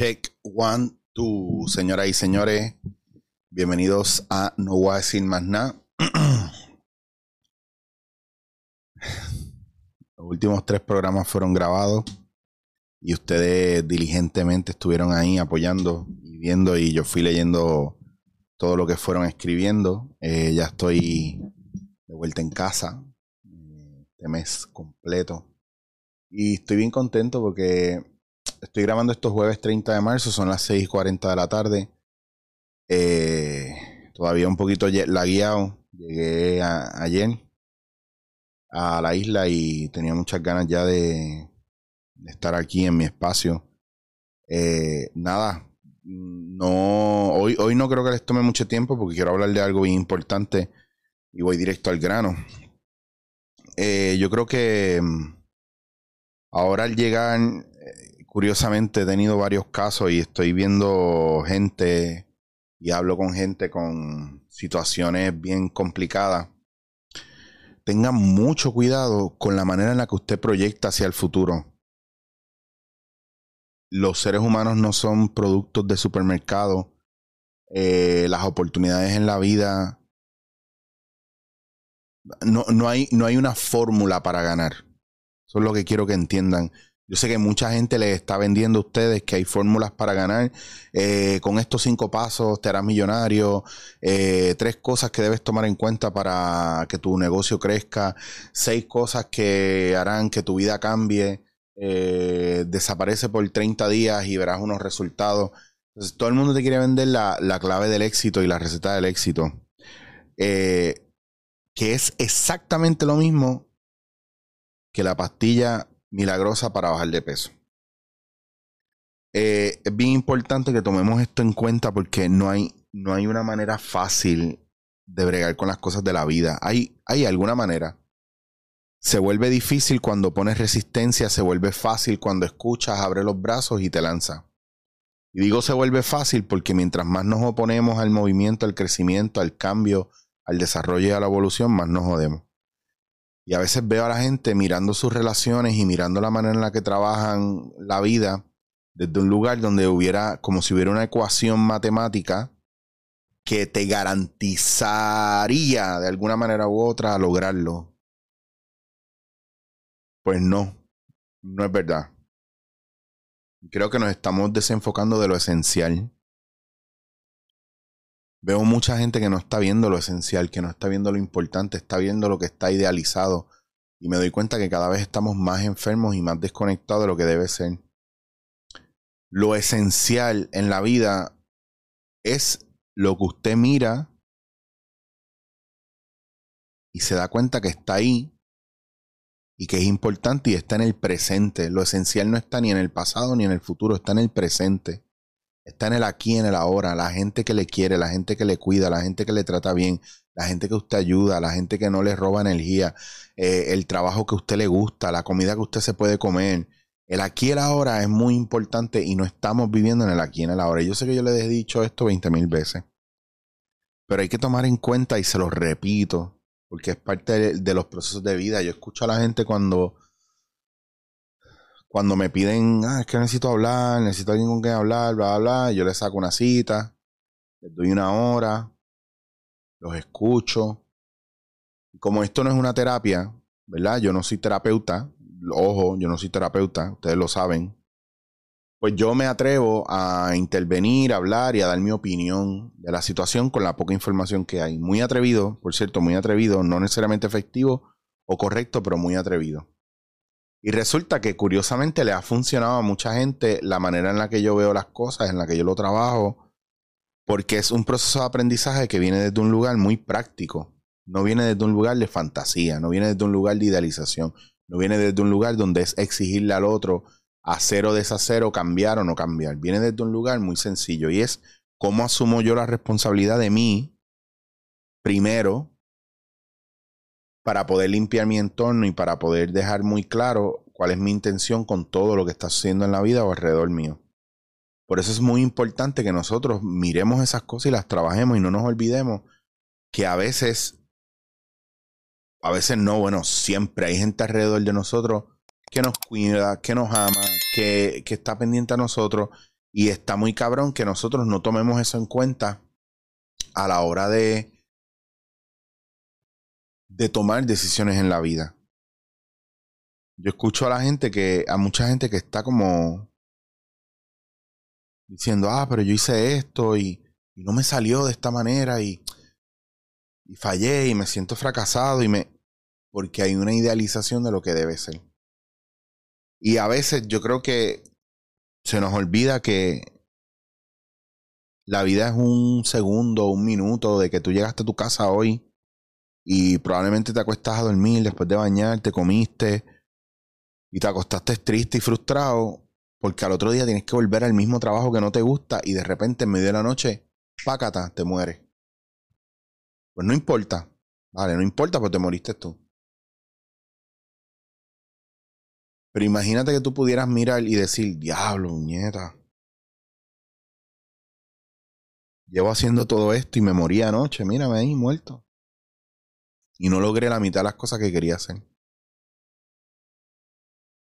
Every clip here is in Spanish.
Check one, two, señoras y señores. Bienvenidos a No voy a decir más nada. Los últimos tres programas fueron grabados y ustedes diligentemente estuvieron ahí apoyando y viendo y yo fui leyendo todo lo que fueron escribiendo. Eh, ya estoy de vuelta en casa eh, este mes completo y estoy bien contento porque estoy grabando estos jueves 30 de marzo, son las 6:40 de la tarde. Eh, todavía un poquito lagueado. Llegué ayer a la isla y tenía muchas ganas ya de, estar aquí en mi espacio. Eh, nada, no, hoy, hoy no creo que les tome mucho tiempo porque quiero hablar de algo bien importante y voy directo al grano. Eh, yo creo que mm, ahora al llegar curiosamente he tenido varios casos y estoy viendo gente y hablo con gente con situaciones bien complicadas. Tengan mucho cuidado con la manera en la que usted proyecta hacia el futuro. Los seres humanos no son productos de supermercado. Eh, las oportunidades en la vida. No, no, hay, no hay una fórmula para ganar. Eso es lo que quiero que entiendan. Yo sé que mucha gente les está vendiendo a ustedes que hay fórmulas para ganar. Eh, con estos cinco pasos te harás millonario. Eh, tres cosas que debes tomar en cuenta para que tu negocio crezca. Seis cosas que harán que tu vida cambie. Eh, desaparece por 30 días y verás unos resultados. Todo el mundo te quiere vender la, la clave del éxito y la receta del éxito. que es exactamente lo mismo que la pastilla milagrosa para bajar de peso. Eh, es bien importante que tomemos esto en cuenta porque no hay, no hay una manera fácil de bregar con las cosas de la vida. Hay, hay alguna manera. Se vuelve difícil cuando pones resistencia, se vuelve fácil cuando escuchas, abre los brazos y te lanza. Y digo se vuelve fácil porque mientras más nos oponemos al movimiento, al crecimiento, al cambio, al desarrollo y a la evolución, más nos jodemos. Y a veces veo a la gente mirando sus relaciones y mirando la manera en la que trabajan la vida desde un lugar donde hubiera, como si hubiera una ecuación matemática que te garantizaría de alguna manera u otra lograrlo. Pues no, no es verdad. Creo que nos estamos desenfocando de lo esencial. Veo mucha gente que no está viendo lo esencial, que no está viendo lo importante, está viendo lo que está idealizado. Y me doy cuenta que cada vez estamos más enfermos y más desconectados de lo que debe ser. Lo esencial en la vida es lo que usted mira y se da cuenta que está ahí y que es importante y está en el presente. Lo esencial no está ni en el pasado ni en el futuro, está en el presente. Está en el aquí, en el ahora. La gente que le quiere, la gente que le cuida, la gente que le trata bien, la gente que usted ayuda, la gente que no le roba energía, eh, el trabajo que usted le gusta, la comida que usted se puede comer. El aquí y el ahora es muy importante y no estamos viviendo en el aquí en el ahora. Yo sé que yo le he dicho esto 20 mil veces, pero hay que tomar en cuenta y se lo repito, porque es parte de los procesos de vida. Yo escucho a la gente cuando cuando me piden, ah, es que necesito hablar, necesito alguien con quien hablar, bla, bla, bla, yo les saco una cita, les doy una hora, los escucho. Como esto no es una terapia, ¿verdad? Yo no soy terapeuta, ojo, yo no soy terapeuta, ustedes lo saben. Pues yo me atrevo a intervenir, a hablar y a dar mi opinión de la situación con la poca información que hay. Muy atrevido, por cierto, muy atrevido, no necesariamente efectivo o correcto, pero muy atrevido. Y resulta que curiosamente le ha funcionado a mucha gente la manera en la que yo veo las cosas, en la que yo lo trabajo, porque es un proceso de aprendizaje que viene desde un lugar muy práctico. No viene desde un lugar de fantasía, no viene desde un lugar de idealización, no viene desde un lugar donde es exigirle al otro hacer o deshacer o cambiar o no cambiar. Viene desde un lugar muy sencillo y es cómo asumo yo la responsabilidad de mí primero para poder limpiar mi entorno y para poder dejar muy claro cuál es mi intención con todo lo que está sucediendo en la vida o alrededor mío. Por eso es muy importante que nosotros miremos esas cosas y las trabajemos y no nos olvidemos que a veces, a veces no, bueno, siempre hay gente alrededor de nosotros que nos cuida, que nos ama, que, que está pendiente a nosotros, Y está muy cabrón que nosotros no tomemos eso en cuenta a la hora de, de tomar decisiones en la vida. Yo escucho a la gente que, a mucha gente que está como diciendo, ah, pero yo hice esto y, no me salió de esta manera y, y fallé y me siento fracasado y me... porque hay una idealización de lo que debe ser. Y a veces yo creo que se nos olvida que la vida es un segundo, un minuto de que tú llegaste a tu casa hoy y probablemente te acuestas a dormir después de bañarte, comiste y te acostaste triste y frustrado porque al otro día tienes que volver al mismo trabajo que no te gusta y de repente en medio de la noche, pácata, te mueres. Pues no importa, vale, no importa porque te moriste tú. Pero imagínate que tú pudieras mirar y decir, diablo, muñeta. Llevo haciendo todo esto y me morí anoche, mírame ahí, muerto. Y no logré la mitad de las cosas que quería hacer.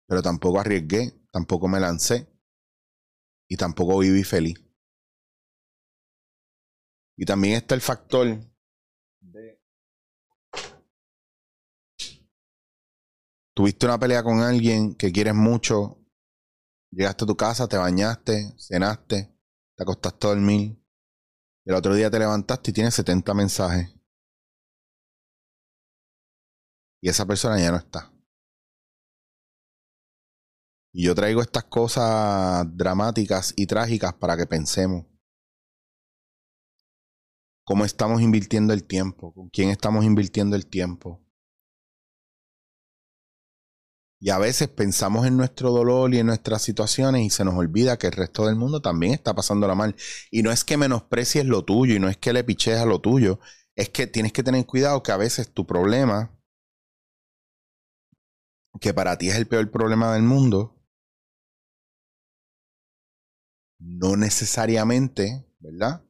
Pero tampoco arriesgué, tampoco me lancé y tampoco viví feliz. Y también está el factor tuviste una pelea con alguien que quieres mucho, llegaste a tu casa, te bañaste, cenaste, te acostaste a dormir, el otro día te levantaste y tienes 70 mensajes. Esa persona ya no está. Y yo traigo estas cosas dramáticas y trágicas para que pensemos. ¿Cómo estamos invirtiendo el tiempo? ¿Con quién estamos invirtiendo el tiempo? Y a veces pensamos en nuestro dolor y en nuestras situaciones y se nos olvida que el resto del mundo también está pasándola mal. Y no es que menosprecies lo tuyo y no es que le piches a lo tuyo. Es que tienes que tener cuidado que a veces tu problema, que para ti es el peor problema del mundo, no necesariamente, ¿verdad?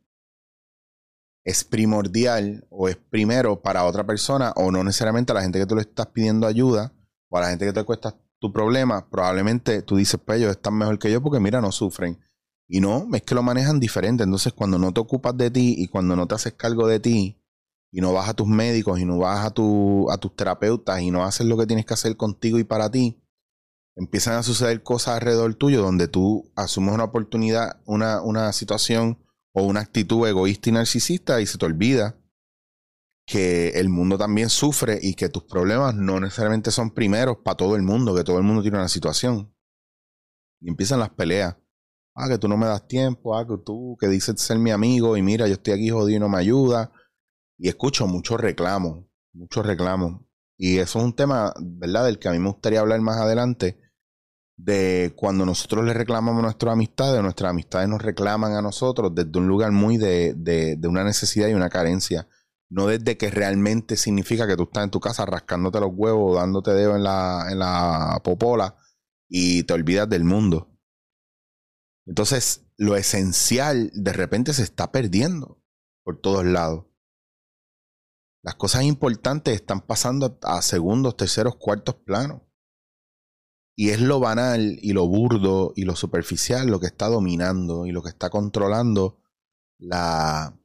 Es primordial o es primero para otra persona o no necesariamente a la gente que tú le estás pidiendo ayuda o a la gente que te cuesta tu problema, probablemente tú dices, pues ellos están mejor que yo porque mira, no sufren. Y no, es que lo manejan diferente. Entonces, cuando no te ocupas de ti y cuando no te haces cargo de ti y no vas a tus médicos y no vas a, tu, a tus terapeutas y no haces lo que tienes que hacer contigo y para ti, empiezan a suceder cosas alrededor tuyo donde tú asumes una oportunidad, una, una situación o una actitud egoísta y narcisista y se te olvida que el mundo también sufre y que tus problemas no necesariamente son primeros para todo el mundo, que todo el mundo tiene una situación. Y empiezan las peleas. Ah, que tú no me das tiempo, ah, que tú que dices ser mi amigo y mira, yo estoy aquí jodido y no me ayuda. Y escucho muchos reclamos, muchos reclamos. Y eso es un tema, ¿verdad?, del que a mí me gustaría hablar más adelante, de cuando nosotros le reclamamos a nuestras amistades, nuestras amistades nos reclaman a nosotros desde un lugar muy de, de, de una necesidad y una carencia no desde que realmente significa que tú estás en tu casa rascándote los huevos, dándote dedo en la, en la popola y te olvidas del mundo. Entonces, lo esencial de repente se está perdiendo por todos lados. Las cosas importantes están pasando a segundos, terceros, cuartos planos. Y es lo banal y lo burdo y lo superficial lo que está dominando y lo que está controlando la,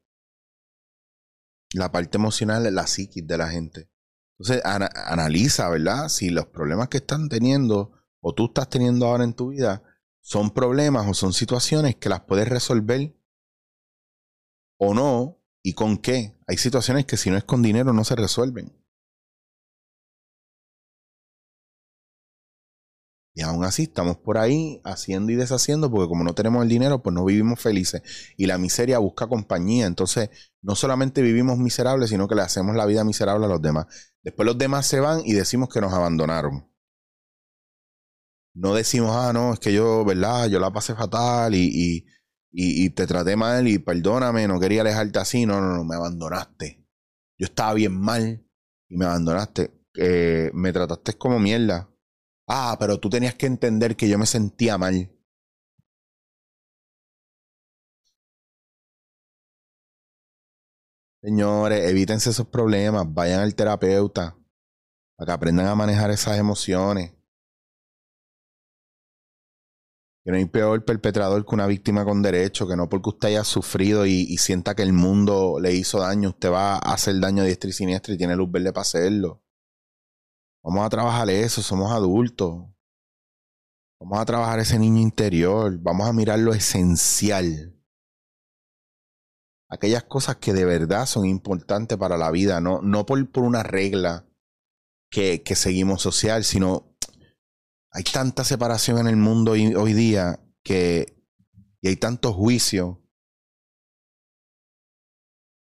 la parte emocional, la psiquis de la gente. Entonces, analiza, ¿verdad? Si los problemas que están teniendo o tú estás teniendo ahora en tu vida son problemas o son situaciones que las puedes resolver o no y con qué. Hay situaciones que si no es con dinero no se resuelven. Y aún así estamos por ahí haciendo y deshaciendo porque como no tenemos el dinero, pues no vivimos felices. Y la miseria busca compañía. Entonces, no solamente vivimos miserables, sino que le hacemos la vida miserable a los demás. Después los demás se van y decimos que nos abandonaron. No decimos, ah, no, es que yo, ¿verdad? Yo la pasé fatal y, y, y, te traté mal y perdóname, no quería alejarte así. No, no, no, me abandonaste. Yo estaba bien mal y me abandonaste. Eh, me trataste como mierda Ah, pero tú tenías que entender que yo me sentía mal. Señores, evítense esos problemas, vayan al terapeuta para que aprendan a manejar esas emociones. Que no hay peor perpetrador que una víctima con derecho, que no porque usted haya sufrido y, sienta que el mundo le hizo daño, usted va a hacer daño diestra y siniestra y tiene luz verde para hacerlo. Vamos a trabajar eso, somos adultos. Vamos a trabajar ese niño interior, vamos a mirar lo esencial. Aquellas cosas que de verdad son importantes para la vida, no, no por, por una regla que, que seguimos social, sino hay tanta separación en el mundo hoy, día que y hay tanto juicio.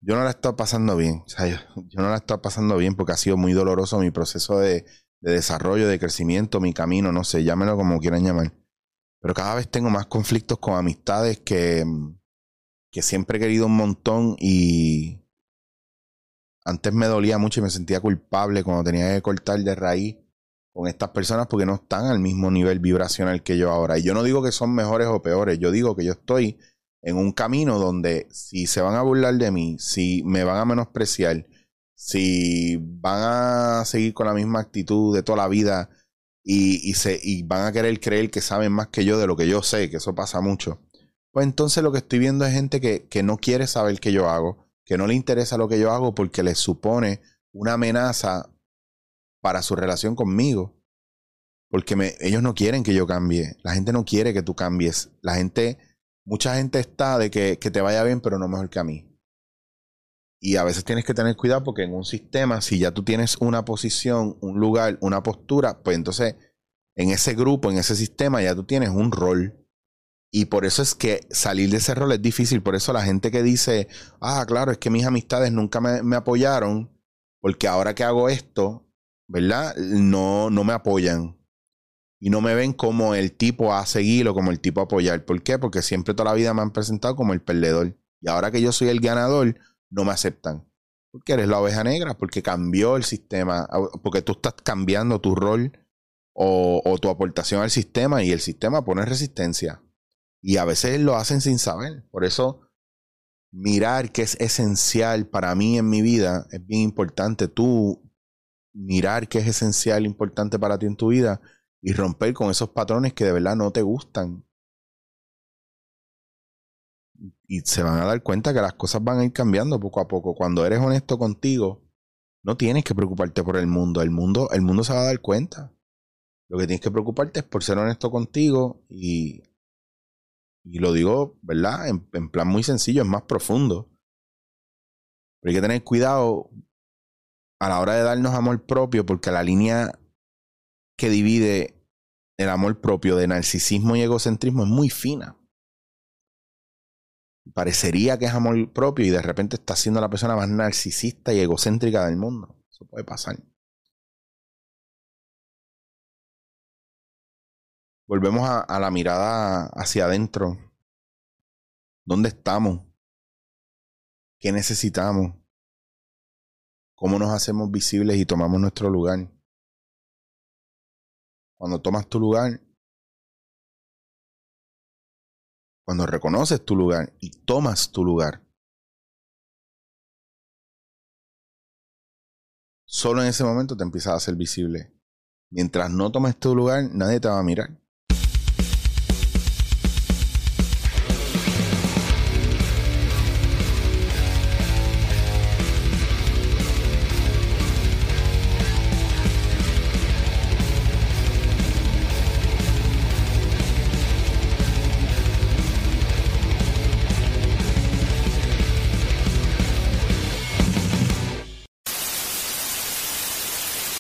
Yo no la he pasando bien. Yo, no la he pasando bien porque ha sido muy doloroso mi proceso de, de, desarrollo, de crecimiento, mi camino, no sé, llámelo como quieran llamar. Pero cada vez tengo más conflictos con amistades que, que siempre he querido un montón y antes me dolía mucho y me sentía culpable cuando tenía que cortar de raíz con estas personas porque no están al mismo nivel vibracional que yo ahora. Y yo no digo que son mejores o peores, yo digo que yo estoy en un camino donde si se van a burlar de mí, si me van a menospreciar, si van a seguir con la misma actitud de toda la vida y, se, y van a querer creer que saben más que yo de lo que yo sé, que eso pasa mucho, pues entonces lo que estoy viendo es gente que, que no quiere saber qué yo hago, que no le interesa lo que yo hago porque les supone una amenaza para su relación conmigo. Porque ellos no quieren que yo cambie. La gente no quiere que tú cambies. La gente, mucha gente está de que, que te vaya bien, pero no mejor que a mí. Y a veces tienes que tener cuidado porque en un sistema, si ya tú tienes una posición, un lugar, una postura, pues entonces en ese grupo, en ese sistema, ya tú tienes un rol. Y por eso es que salir de ese rol es difícil. Por eso la gente que dice, ah, claro, es que mis amistades nunca me apoyaron, porque ahora que hago esto, ¿verdad? No, no me apoyan. Y no me ven como el tipo a seguir o como el tipo a apoyar. ¿Por qué? Porque siempre toda la vida me han presentado como el perdedor. Y ahora que yo soy el ganador, no me aceptan. Porque eres la oveja negra, porque cambió el sistema, porque tú estás cambiando tu rol o, o tu aportación al sistema y el sistema pone resistencia. Y a veces lo hacen sin saber. Por eso mirar que es esencial para mí en mi vida es bien importante. Tú mirar qué es esencial, importante para ti en tu vida y romper con esos patrones que de verdad no te gustan. Y se van a dar cuenta que las cosas van a ir cambiando poco a poco. Cuando eres honesto contigo, no tienes que preocuparte por el mundo. El mundo, el mundo se va a dar cuenta. Lo que tienes que preocuparte es por ser honesto contigo y, y lo digo, ¿verdad? En, en plan muy sencillo, es más profundo. Pero hay que tener cuidado a la hora de darnos amor propio, porque la línea que divide el amor propio de narcisismo y egocentrismo es muy fina. Parecería que es amor propio y de repente está siendo la persona más narcisista y egocéntrica del mundo. Eso puede pasar. Volvemos a, a la mirada hacia adentro. ¿Dónde estamos? ¿Qué necesitamos? Cómo nos hacemos visibles y tomamos nuestro lugar. Cuando tomas tu lugar, cuando reconoces tu lugar y tomas tu lugar, solo en ese momento te empiezas a hacer visible. Mientras no tomes tu lugar, nadie te va a mirar.